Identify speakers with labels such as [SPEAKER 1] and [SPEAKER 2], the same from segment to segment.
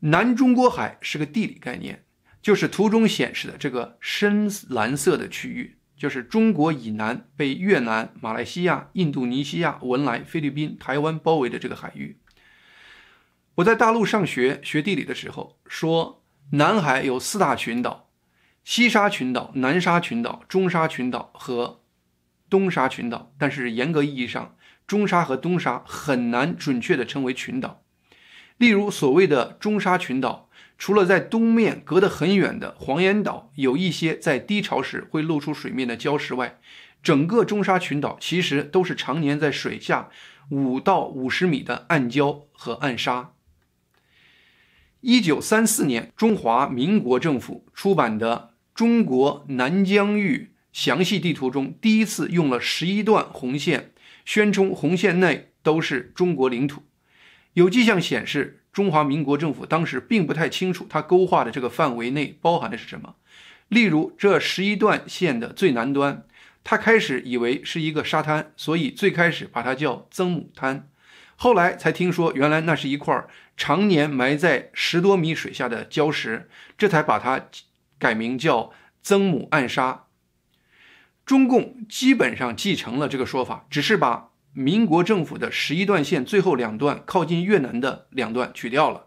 [SPEAKER 1] 南中国海是个地理概念，就是图中显示的这个深蓝色的区域，就是中国以南被越南、马来西亚、印度尼西亚、文莱、菲律宾、台湾包围的这个海域。我在大陆上学学地理的时候说，南海有四大群岛：西沙群岛、南沙群岛、中沙群岛和东沙群岛。但是严格意义上，中沙和东沙很难准确地称为群岛。例如，所谓的中沙群岛，除了在东面隔得很远的黄岩岛有一些在低潮时会露出水面的礁石外，整个中沙群岛其实都是常年在水下五到五十米的暗礁和暗沙。一九三四年，中华民国政府出版的《中国南疆域详细地图》中，第一次用了十一段红线，宣称红线内都是中国领土。有迹象显示，中华民国政府当时并不太清楚它勾画的这个范围内包含的是什么。例如，这十一段线的最南端，他开始以为是一个沙滩，所以最开始把它叫曾母滩。后来才听说，原来那是一块常年埋在十多米水下的礁石，这才把它改名叫曾母暗沙。中共基本上继承了这个说法，只是把民国政府的十一段线最后两段靠近越南的两段取掉了，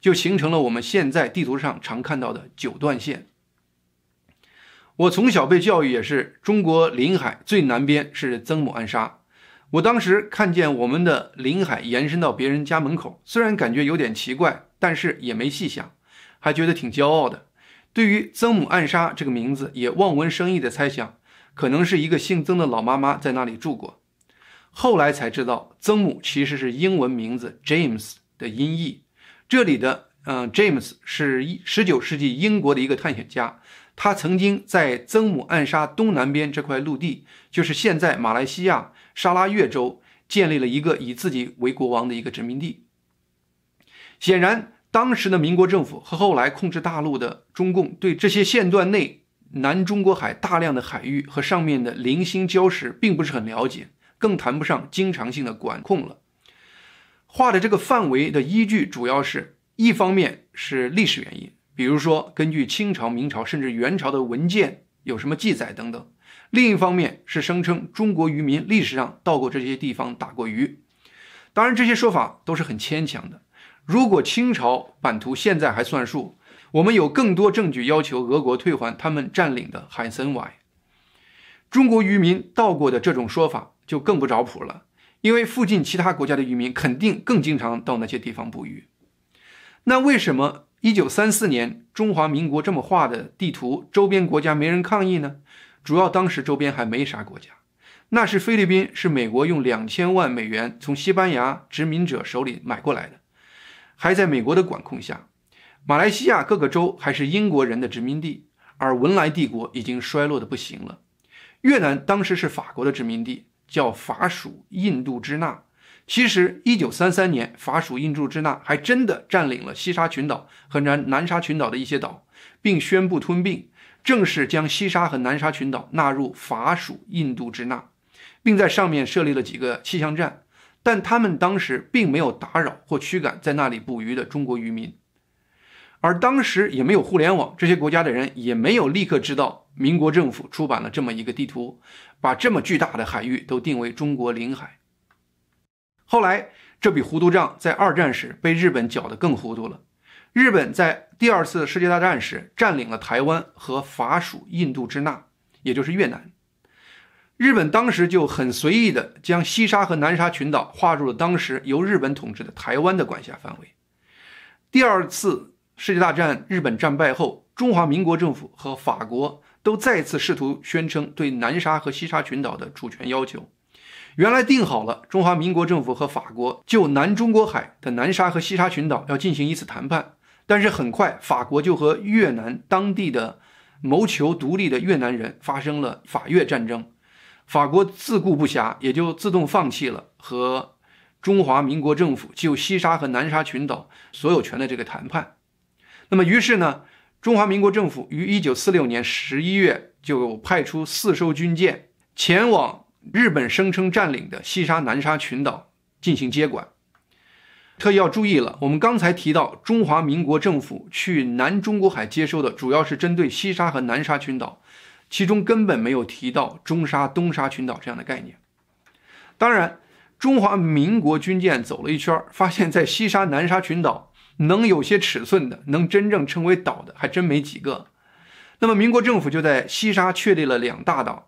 [SPEAKER 1] 就形成了我们现在地图上常看到的九段线。我从小被教育也是，中国临海最南边是曾母暗沙。我当时看见我们的领海延伸到别人家门口，虽然感觉有点奇怪，但是也没细想，还觉得挺骄傲的。对于曾母暗沙这个名字，也望文生义的猜想，可能是一个姓曾的老妈妈在那里住过。后来才知道，曾母其实是英文名字 James 的音译。这里的嗯，James 是十九世纪英国的一个探险家，他曾经在曾母暗沙东南边这块陆地，就是现在马来西亚。沙拉越州建立了一个以自己为国王的一个殖民地。显然，当时的民国政府和后来控制大陆的中共对这些线段内南中国海大量的海域和上面的零星礁石并不是很了解，更谈不上经常性的管控了。画的这个范围的依据，主要是一方面是历史原因，比如说根据清朝、明朝甚至元朝的文件有什么记载等等。另一方面是声称中国渔民历史上到过这些地方打过鱼，当然这些说法都是很牵强的。如果清朝版图现在还算数，我们有更多证据要求俄国退还他们占领的海参崴。中国渔民到过的这种说法就更不着谱了，因为附近其他国家的渔民肯定更经常到那些地方捕鱼。那为什么1934年中华民国这么画的地图，周边国家没人抗议呢？主要当时周边还没啥国家，那是菲律宾，是美国用两千万美元从西班牙殖民者手里买过来的，还在美国的管控下。马来西亚各个州还是英国人的殖民地，而文莱帝国已经衰落的不行了。越南当时是法国的殖民地，叫法属印度支那。其实，一九三三年，法属印度支那还真的占领了西沙群岛和南南沙群岛的一些岛，并宣布吞并。正式将西沙和南沙群岛纳入法属印度支那，并在上面设立了几个气象站，但他们当时并没有打扰或驱赶在那里捕鱼的中国渔民，而当时也没有互联网，这些国家的人也没有立刻知道民国政府出版了这么一个地图，把这么巨大的海域都定为中国领海。后来这笔糊涂账在二战时被日本搅得更糊涂了。日本在第二次世界大战时占领了台湾和法属印度支那，也就是越南。日本当时就很随意地将西沙和南沙群岛划入了当时由日本统治的台湾的管辖范围。第二次世界大战日本战败后，中华民国政府和法国都再次试图宣称对南沙和西沙群岛的主权要求。原来定好了，中华民国政府和法国就南中国海的南沙和西沙群岛要进行一次谈判。但是很快，法国就和越南当地的谋求独立的越南人发生了法越战争，法国自顾不暇，也就自动放弃了和中华民国政府就西沙和南沙群岛所有权的这个谈判。那么，于是呢，中华民国政府于一九四六年十一月就派出四艘军舰前往日本声称占领的西沙、南沙群岛进行接管。特意要注意了，我们刚才提到中华民国政府去南中国海接收的，主要是针对西沙和南沙群岛，其中根本没有提到中沙、东沙群岛这样的概念。当然，中华民国军舰走了一圈，发现，在西沙、南沙群岛能有些尺寸的、能真正称为岛的，还真没几个。那么，民国政府就在西沙确立了两大岛。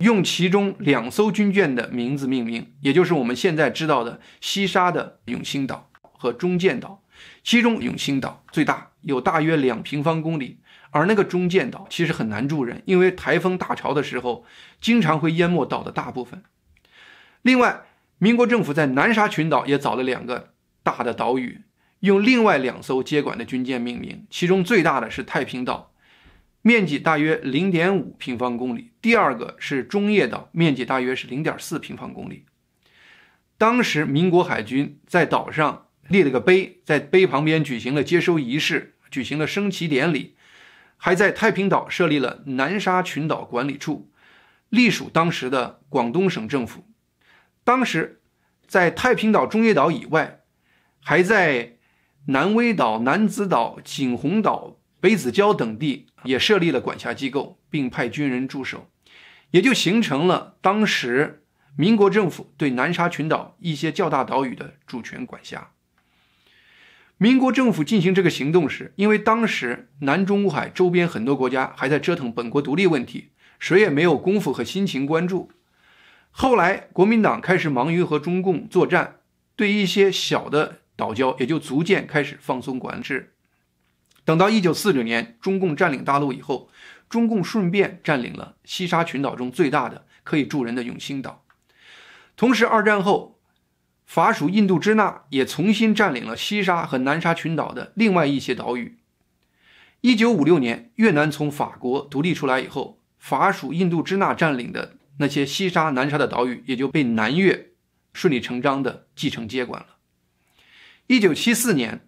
[SPEAKER 1] 用其中两艘军舰的名字命名，也就是我们现在知道的西沙的永兴岛和中建岛。其中永兴岛最大，有大约两平方公里，而那个中建岛其实很难住人，因为台风大潮的时候，经常会淹没岛的大部分。另外，民国政府在南沙群岛也找了两个大的岛屿，用另外两艘接管的军舰命名，其中最大的是太平岛。面积大约零点五平方公里。第二个是中业岛，面积大约是零点四平方公里。当时民国海军在岛上立了个碑，在碑旁边举行了接收仪式，举行了升旗典礼，还在太平岛设立了南沙群岛管理处，隶属当时的广东省政府。当时在太平岛、中业岛以外，还在南威岛、南子岛、景洪岛。北子礁等地也设立了管辖机构，并派军人驻守，也就形成了当时民国政府对南沙群岛一些较大岛屿的主权管辖。民国政府进行这个行动时，因为当时南中国海周边很多国家还在折腾本国独立问题，谁也没有功夫和心情关注。后来国民党开始忙于和中共作战，对一些小的岛礁也就逐渐开始放松管制。等到一九四九年，中共占领大陆以后，中共顺便占领了西沙群岛中最大的可以住人的永兴岛。同时，二战后，法属印度支那也重新占领了西沙和南沙群岛的另外一些岛屿。一九五六年，越南从法国独立出来以后，法属印度支那占领的那些西沙、南沙的岛屿也就被南越顺理成章地继承接管了。一九七四年。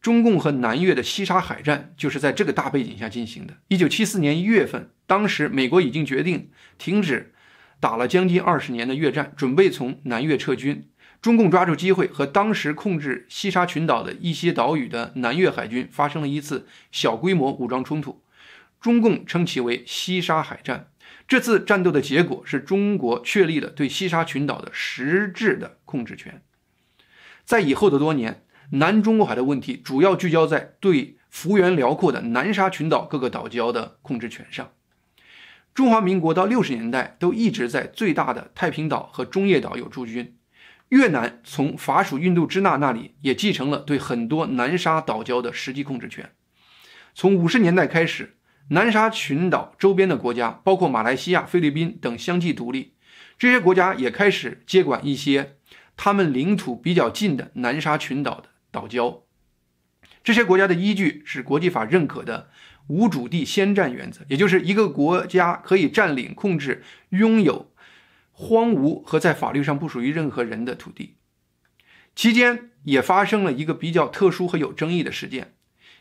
[SPEAKER 1] 中共和南越的西沙海战就是在这个大背景下进行的。一九七四年一月份，当时美国已经决定停止打了将近二十年的越战，准备从南越撤军。中共抓住机会，和当时控制西沙群岛的一些岛屿的南越海军发生了一次小规模武装冲突，中共称其为西沙海战。这次战斗的结果是中国确立了对西沙群岛的实质的控制权。在以后的多年。南中国海的问题主要聚焦在对幅员辽阔的南沙群岛各个岛礁的控制权上。中华民国到六十年代都一直在最大的太平岛和中业岛有驻军。越南从法属印度支那那里也继承了对很多南沙岛礁的实际控制权。从五十年代开始，南沙群岛周边的国家，包括马来西亚、菲律宾等相继独立，这些国家也开始接管一些他们领土比较近的南沙群岛的。岛礁，这些国家的依据是国际法认可的无主地先占原则，也就是一个国家可以占领、控制、拥有荒芜和在法律上不属于任何人的土地。期间也发生了一个比较特殊和有争议的事件：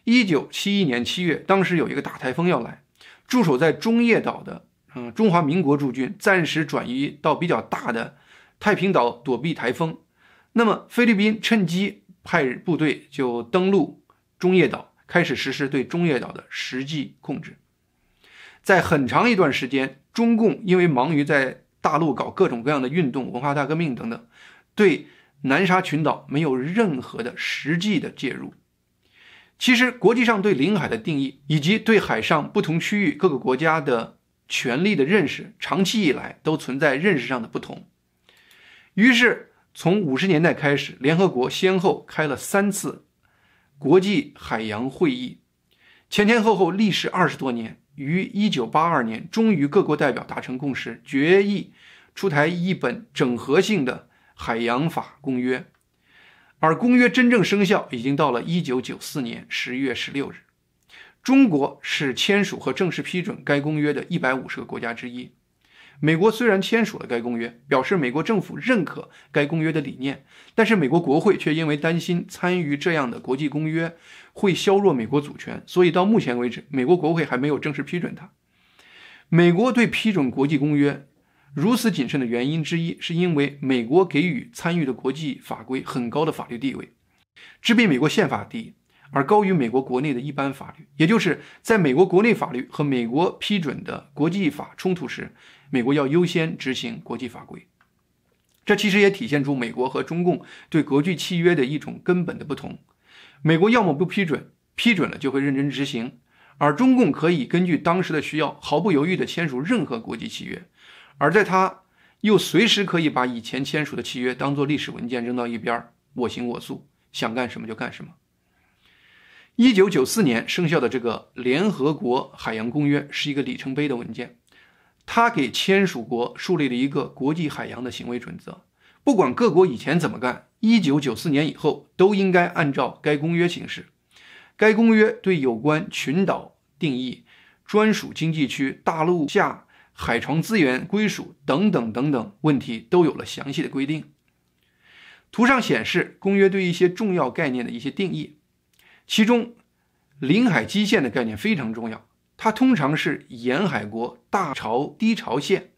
[SPEAKER 1] 一九七一年七月，当时有一个大台风要来，驻守在中业岛的嗯中华民国驻军暂时转移到比较大的太平岛躲避台风。那么菲律宾趁机。派部队就登陆中业岛，开始实施对中业岛的实际控制。在很长一段时间，中共因为忙于在大陆搞各种各样的运动、文化大革命等等，对南沙群岛没有任何的实际的介入。其实，国际上对领海的定义以及对海上不同区域各个国家的权利的认识，长期以来都存在认识上的不同。于是。从五十年代开始，联合国先后开了三次国际海洋会议，前前后后历时二十多年，于一九八二年，终于各国代表达成共识，决议出台一本整合性的海洋法公约。而公约真正生效已经到了一九九四年十月十六日。中国是签署和正式批准该公约的一百五十个国家之一。美国虽然签署了该公约，表示美国政府认可该公约的理念，但是美国国会却因为担心参与这样的国际公约会削弱美国主权，所以到目前为止，美国国会还没有正式批准它。美国对批准国际公约如此谨慎的原因之一，是因为美国给予参与的国际法规很高的法律地位，只比美国宪法低，而高于美国国内的一般法律。也就是在美国国内法律和美国批准的国际法冲突时，美国要优先执行国际法规。这其实也体现出美国和中共对国际契约的一种根本的不同。美国要么不批准，批准了就会认真执行，而中共可以根据当时的需要，毫不犹豫地签署任何国际契约，而在他又随时可以把以前签署的契约当做历史文件扔到一边，我行我素，想干什么就干什么。一九九四年生效的这个联合国海洋公约是一个里程碑的文件。他给签署国树立了一个国际海洋的行为准则，不管各国以前怎么干，一九九四年以后都应该按照该公约行事。该公约对有关群岛定义、专属经济区、大陆下海床资源归属等等等等问题都有了详细的规定。图上显示公约对一些重要概念的一些定义，其中领海基线的概念非常重要。它通常是沿海国大潮低潮线，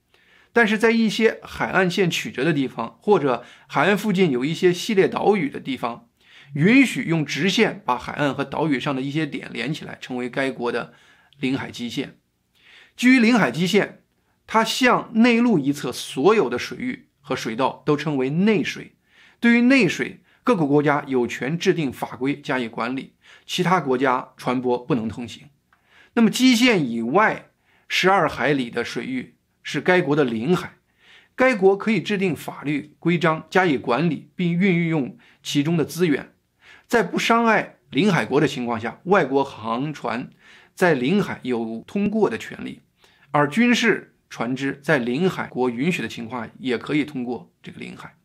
[SPEAKER 1] 但是在一些海岸线曲折的地方，或者海岸附近有一些系列岛屿的地方，允许用直线把海岸和岛屿上的一些点连起来，成为该国的领海基线。基于领海基线，它向内陆一侧所有的水域和水道都称为内水。对于内水，各个国家有权制定法规加以管理，其他国家船舶不能通行。那么，基线以外十二海里的水域是该国的领海，该国可以制定法律规章加以管理，并运用其中的资源，在不伤害领海国的情况下，外国航船在领海有通过的权利，而军事船只在领海国允许的情况下也可以通过这个领海。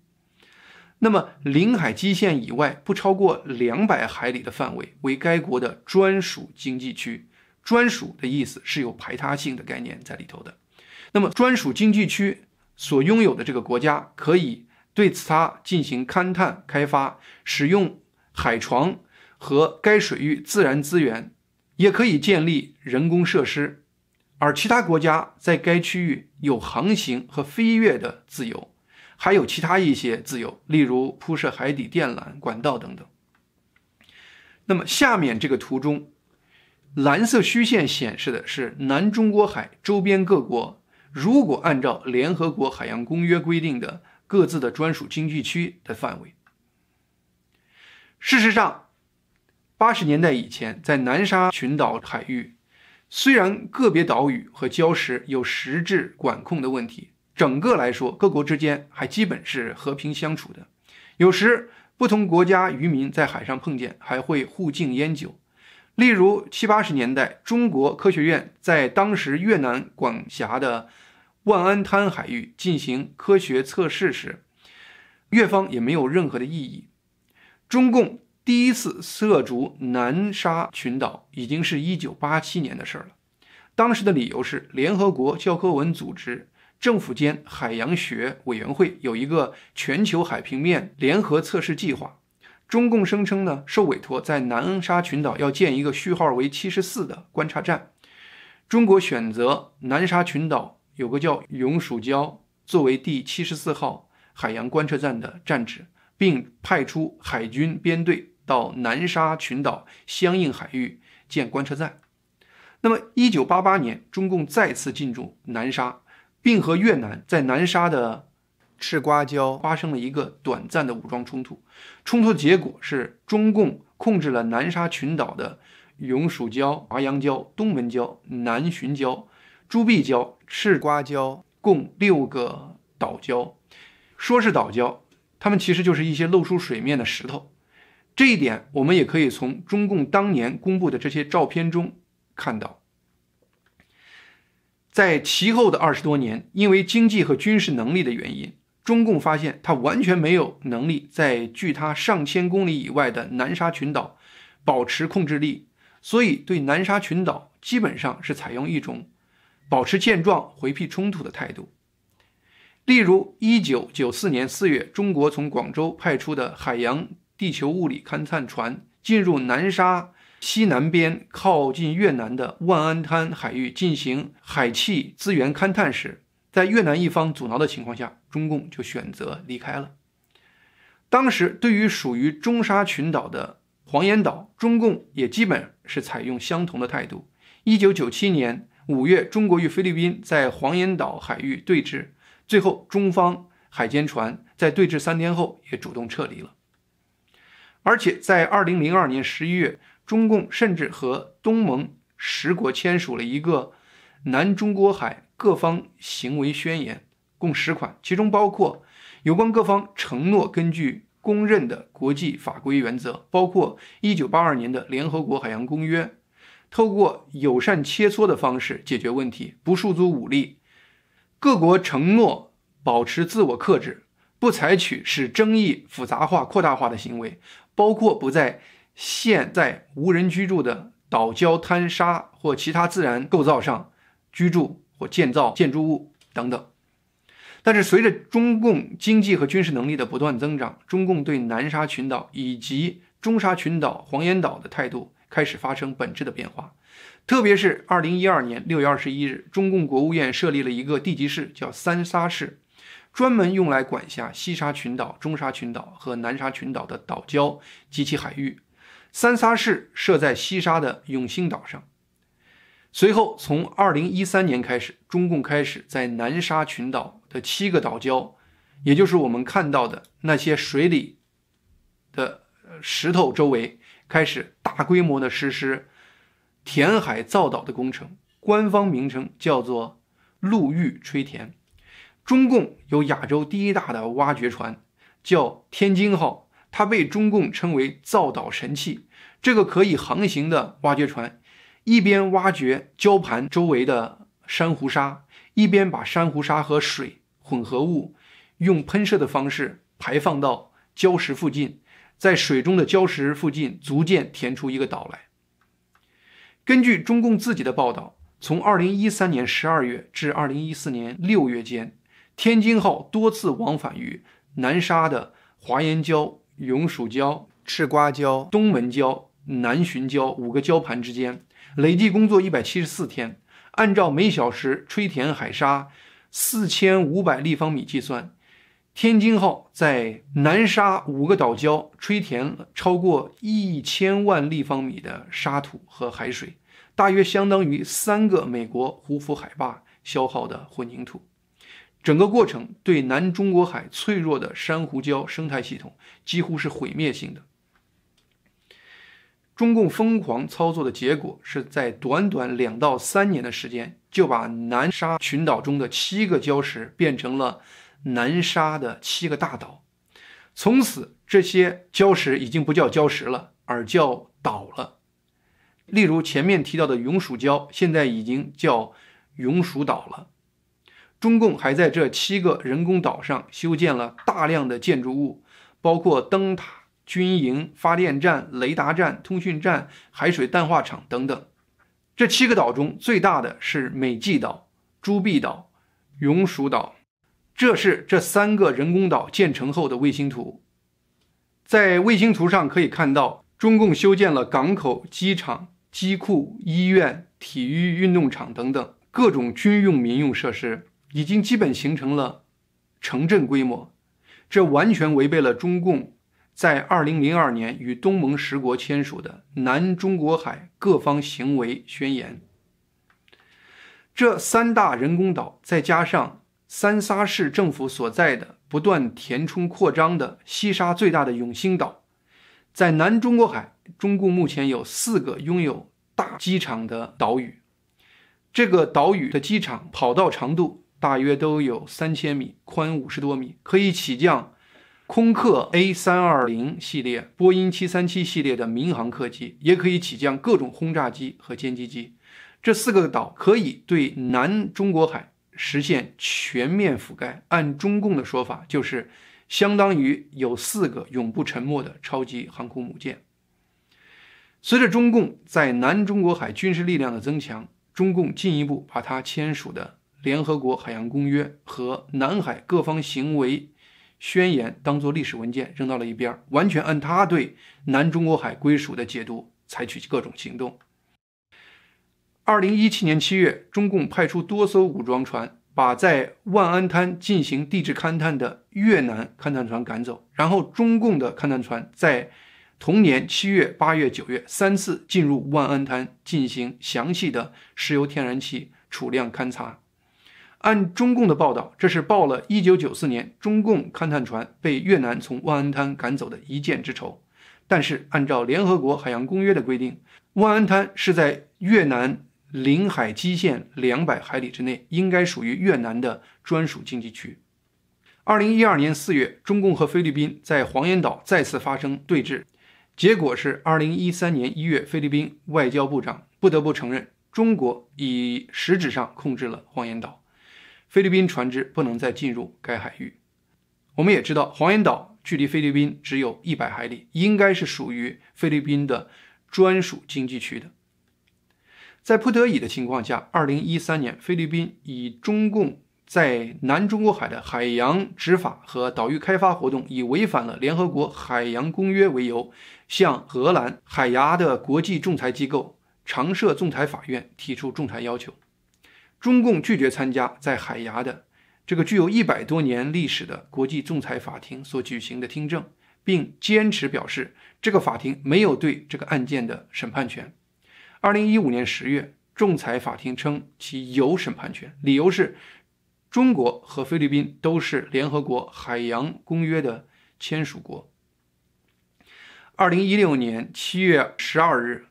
[SPEAKER 1] 那么，领海基线以外不超过两百海里的范围为该国的专属经济区。专属的意思是有排他性的概念在里头的。那么，专属经济区所拥有的这个国家，可以对此它进行勘探、开发、使用海床和该水域自然资源，也可以建立人工设施。而其他国家在该区域有航行和飞跃的自由，还有其他一些自由，例如铺设海底电缆管道等等。那么，下面这个图中。蓝色虚线显示的是南中国海周边各国，如果按照联合国海洋公约规定的各自的专属经济区的范围。事实上，八十年代以前，在南沙群岛海域，虽然个别岛屿和礁石有实质管控的问题，整个来说，各国之间还基本是和平相处的。有时，不同国家渔民在海上碰见，还会互敬烟酒。例如七八十年代，中国科学院在当时越南管辖的万安滩海域进行科学测试时，越方也没有任何的异议。中共第一次涉足南沙群岛已经是一九八七年的事儿了，当时的理由是联合国教科文组织政府间海洋学委员会有一个全球海平面联合测试计划。中共声称呢，受委托在南沙群岛要建一个序号为七十四的观察站。中国选择南沙群岛有个叫永暑礁作为第七十四号海洋观测站的站址，并派出海军编队到南沙群岛相应海域建观测站。那么，一九八八年，中共再次进驻南沙，并和越南在南沙的。赤瓜礁发生了一个短暂的武装冲突，冲突的结果是中共控制了南沙群岛的永暑礁、华阳礁、东门礁、南巡礁、朱碧礁、赤瓜礁，共六个岛礁。说是岛礁，它们其实就是一些露出水面的石头。这一点我们也可以从中共当年公布的这些照片中看到。在其后的二十多年，因为经济和军事能力的原因。中共发现，他完全没有能力在距他上千公里以外的南沙群岛保持控制力，所以对南沙群岛基本上是采用一种保持现状、回避冲突的态度。例如，一九九四年四月，中国从广州派出的海洋地球物理勘探船进入南沙西南边靠近越南的万安滩海域进行海气资源勘探时。在越南一方阻挠的情况下，中共就选择离开了。当时对于属于中沙群岛的黄岩岛，中共也基本是采用相同的态度。一九九七年五月，中国与菲律宾在黄岩岛海域对峙，最后中方海监船在对峙三天后也主动撤离了。而且在二零零二年十一月，中共甚至和东盟十国签署了一个南中国海各方行为宣言，共十款，其中包括有关各方承诺根据公认的国际法规原则，包括一九八二年的联合国海洋公约，透过友善切磋的方式解决问题，不诉诸武力。各国承诺保持自我克制，不采取使争议复杂化、扩大化的行为。包括不在现在无人居住的岛礁滩沙或其他自然构造上居住或建造建筑物等等。但是，随着中共经济和军事能力的不断增长，中共对南沙群岛以及中沙群岛、黄岩岛的态度开始发生本质的变化。特别是2012年6月21日，中共国务院设立了一个地级市，叫三沙市。专门用来管辖西沙群岛、中沙群岛和南沙群岛的岛礁及其海域。三沙市设在西沙的永兴岛上。随后，从2013年开始，中共开始在南沙群岛的七个岛礁，也就是我们看到的那些水里的石头周围，开始大规模的实施填海造岛的工程，官方名称叫做陆域吹填。中共有亚洲第一大的挖掘船，叫天津号，它被中共称为造岛神器。这个可以航行的挖掘船，一边挖掘礁盘周围的珊瑚沙，一边把珊瑚沙和水混合物用喷射的方式排放到礁石附近，在水中的礁石附近逐渐填出一个岛来。根据中共自己的报道，从2013年12月至2014年6月间。天津号多次往返于南沙的华严礁、永暑礁、赤瓜礁、东门礁、南浔礁五个礁盘之间，累计工作一百七十四天。按照每小时吹填海沙四千五百立方米计算，天津号在南沙五个岛礁吹填了超过一千万立方米的沙土和海水，大约相当于三个美国胡佛海坝消耗的混凝土。整个过程对南中国海脆弱的珊瑚礁生态系统几乎是毁灭性的。中共疯狂操作的结果是在短短两到三年的时间，就把南沙群岛中的七个礁石变成了南沙的七个大岛。从此，这些礁石已经不叫礁石了，而叫岛了。例如前面提到的永暑礁，现在已经叫永暑岛了。中共还在这七个人工岛上修建了大量的建筑物，包括灯塔、军营、发电站、雷达站、通讯站、海水淡化厂等等。这七个岛中最大的是美济岛、朱碧岛、永暑岛。这是这三个人工岛建成后的卫星图。在卫星图上可以看到，中共修建了港口、机场、机库、医院、体育运动场等等各种军用、民用设施。已经基本形成了城镇规模，这完全违背了中共在二零零二年与东盟十国签署的《南中国海各方行为宣言》。这三大人工岛，再加上三沙市政府所在的不断填充扩张的西沙最大的永兴岛，在南中国海，中共目前有四个拥有大机场的岛屿。这个岛屿的机场跑道长度。大约都有三千米，宽五十多米，可以起降空客 A 三二零系列、波音七三七系列的民航客机，也可以起降各种轰炸机和歼击机。这四个岛可以对南中国海实现全面覆盖。按中共的说法，就是相当于有四个永不沉没的超级航空母舰。随着中共在南中国海军事力量的增强，中共进一步把它签署的。联合国海洋公约和南海各方行为宣言当做历史文件扔到了一边，完全按他对南中国海归属的解读采取各种行动。二零一七年七月，中共派出多艘武装船把在万安滩进行地质勘探的越南勘探船赶走，然后中共的勘探船在同年七月、八月、九月三次进入万安滩进行详细的石油天然气储量勘察。按中共的报道，这是报了1994年中共勘探船被越南从万安滩赶走的一箭之仇。但是，按照联合国海洋公约的规定，万安滩是在越南领海基线两百海里之内，应该属于越南的专属经济区。2012年4月，中共和菲律宾在黄岩岛再次发生对峙，结果是2013年1月，菲律宾外交部长不得不承认，中国以实质上控制了黄岩岛。菲律宾船只不能再进入该海域。我们也知道，黄岩岛距离菲律宾只有一百海里，应该是属于菲律宾的专属经济区的。在不得已的情况下，二零一三年，菲律宾以中共在南中国海的海洋执法和岛屿开发活动以违反了联合国海洋公约为由，向荷兰海牙的国际仲裁机构常设仲裁法院提出仲裁要求。中共拒绝参加在海牙的这个具有一百多年历史的国际仲裁法庭所举行的听证，并坚持表示这个法庭没有对这个案件的审判权。二零一五年十月，仲裁法庭称其有审判权，理由是中国和菲律宾都是联合国海洋公约的签署国。二零一六年七月十二日，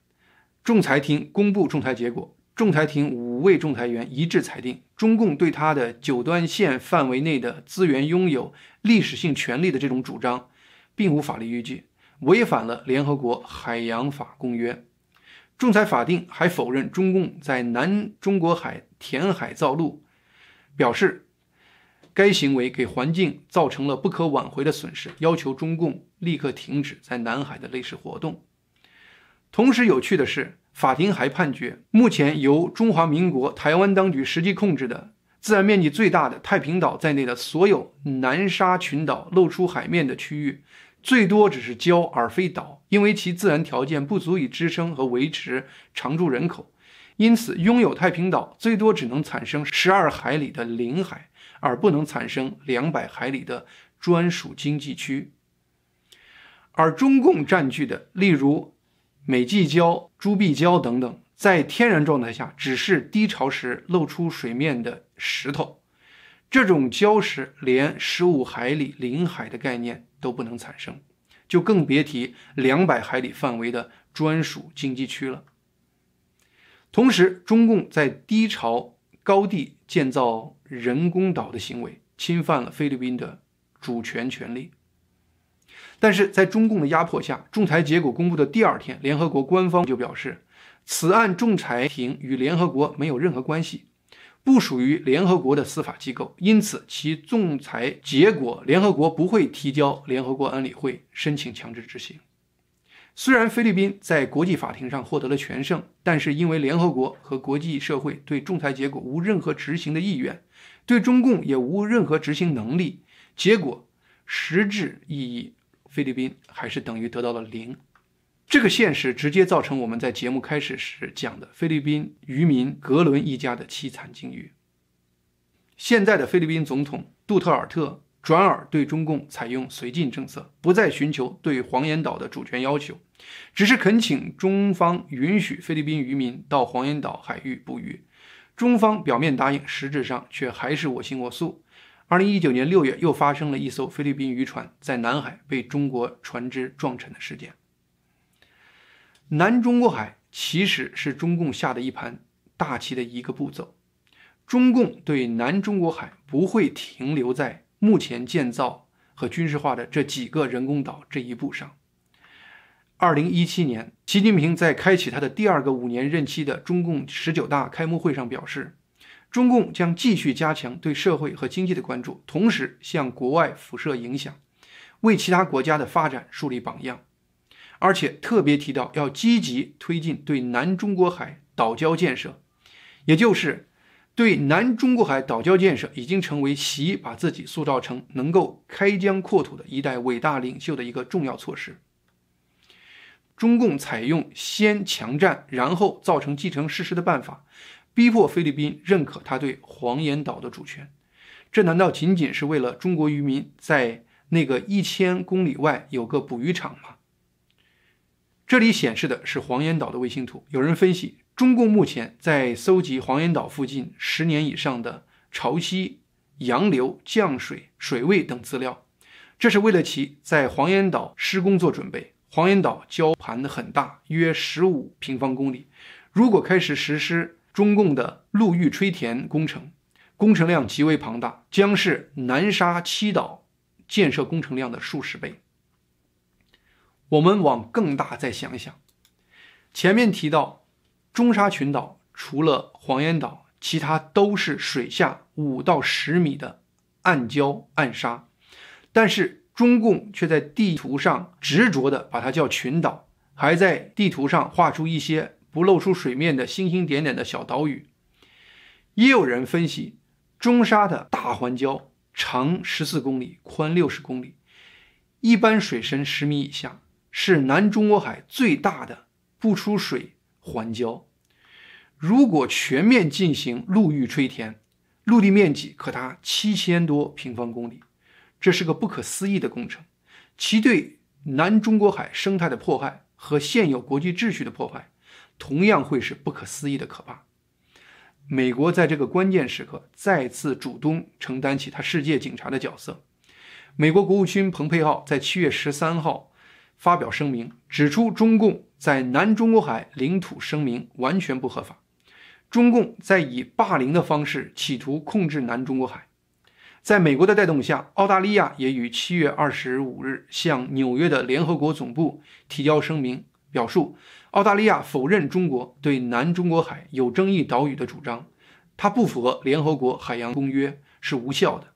[SPEAKER 1] 仲裁庭公布仲裁结果。仲裁庭五位仲裁员一致裁定，中共对他的九段线范围内的资源拥有历史性权利的这种主张，并无法律依据，违反了联合国海洋法公约。仲裁法定还否认中共在南中国海填海造陆，表示该行为给环境造成了不可挽回的损失，要求中共立刻停止在南海的类似活动。同时，有趣的是。法庭还判决，目前由中华民国台湾当局实际控制的、自然面积最大的太平岛在内的所有南沙群岛露出海面的区域，最多只是礁而非岛，因为其自然条件不足以支撑和维持常住人口。因此，拥有太平岛最多只能产生十二海里的领海，而不能产生两百海里的专属经济区。而中共占据的，例如。美济礁、朱碧礁等等，在天然状态下只是低潮时露出水面的石头，这种礁石连十五海里领海的概念都不能产生，就更别提两百海里范围的专属经济区了。同时，中共在低潮高地建造人工岛的行为，侵犯了菲律宾的主权权利。但是在中共的压迫下，仲裁结果公布的第二天，联合国官方就表示，此案仲裁庭与联合国没有任何关系，不属于联合国的司法机构，因此其仲裁结果联合国不会提交联合国安理会申请强制执行。虽然菲律宾在国际法庭上获得了全胜，但是因为联合国和国际社会对仲裁结果无任何执行的意愿，对中共也无任何执行能力，结果实质意义。菲律宾还是等于得到了零，这个现实直接造成我们在节目开始时讲的菲律宾渔民格伦一家的凄惨境遇。现在的菲律宾总统杜特尔特转而对中共采用绥靖政策，不再寻求对黄岩岛的主权要求，只是恳请中方允许菲律宾渔民到黄岩岛海域捕鱼。中方表面答应，实质上却还是我行我素。二零一九年六月，又发生了一艘菲律宾渔船在南海被中国船只撞沉的事件。南中国海其实是中共下的一盘大棋的一个步骤。中共对南中国海不会停留在目前建造和军事化的这几个人工岛这一步上。二零一七年，习近平在开启他的第二个五年任期的中共十九大开幕会上表示。中共将继续加强对社会和经济的关注，同时向国外辐射影响，为其他国家的发展树立榜样。而且特别提到要积极推进对南中国海岛礁建设，也就是对南中国海岛礁建设已经成为习把自己塑造成能够开疆扩土的一代伟大领袖的一个重要措施。中共采用先强占然后造成既成事实的办法。逼迫菲律宾认可他对黄岩岛的主权。这难道仅仅是为了中国渔民在那个一千公里外有个捕鱼场吗？这里显示的是黄岩岛的卫星图。有人分析，中共目前在搜集黄岩岛附近十年以上的潮汐、洋流、降水、水位等资料，这是为了其在黄岩岛施工做准备。黄岩岛礁盘很大，约十五平方公里。如果开始实施中共的陆域吹填工程，工程量极为庞大，将是南沙七岛建设工程量的数十倍。我们往更大再想一想，前面提到中沙群岛除了黄岩岛，其他都是水下五到十米的暗礁暗沙，但是。中共却在地图上执着地把它叫群岛，还在地图上画出一些不露出水面的星星点点的小岛屿。也有人分析，中沙的大环礁长十四公里，宽六十公里，一般水深十米以下，是南中国海最大的不出水环礁。如果全面进行陆域吹填，陆地面积可达七千多平方公里。这是个不可思议的工程，其对南中国海生态的破坏和现有国际秩序的破坏，同样会是不可思议的可怕。美国在这个关键时刻再次主动承担起他世界警察的角色。美国国务卿蓬佩奥在七月十三号发表声明，指出中共在南中国海领土声明完全不合法，中共在以霸凌的方式企图控制南中国海。在美国的带动下，澳大利亚也于七月二十五日向纽约的联合国总部提交声明，表述澳大利亚否认中国对南中国海有争议岛屿的主张，它不符合联合国海洋公约，是无效的。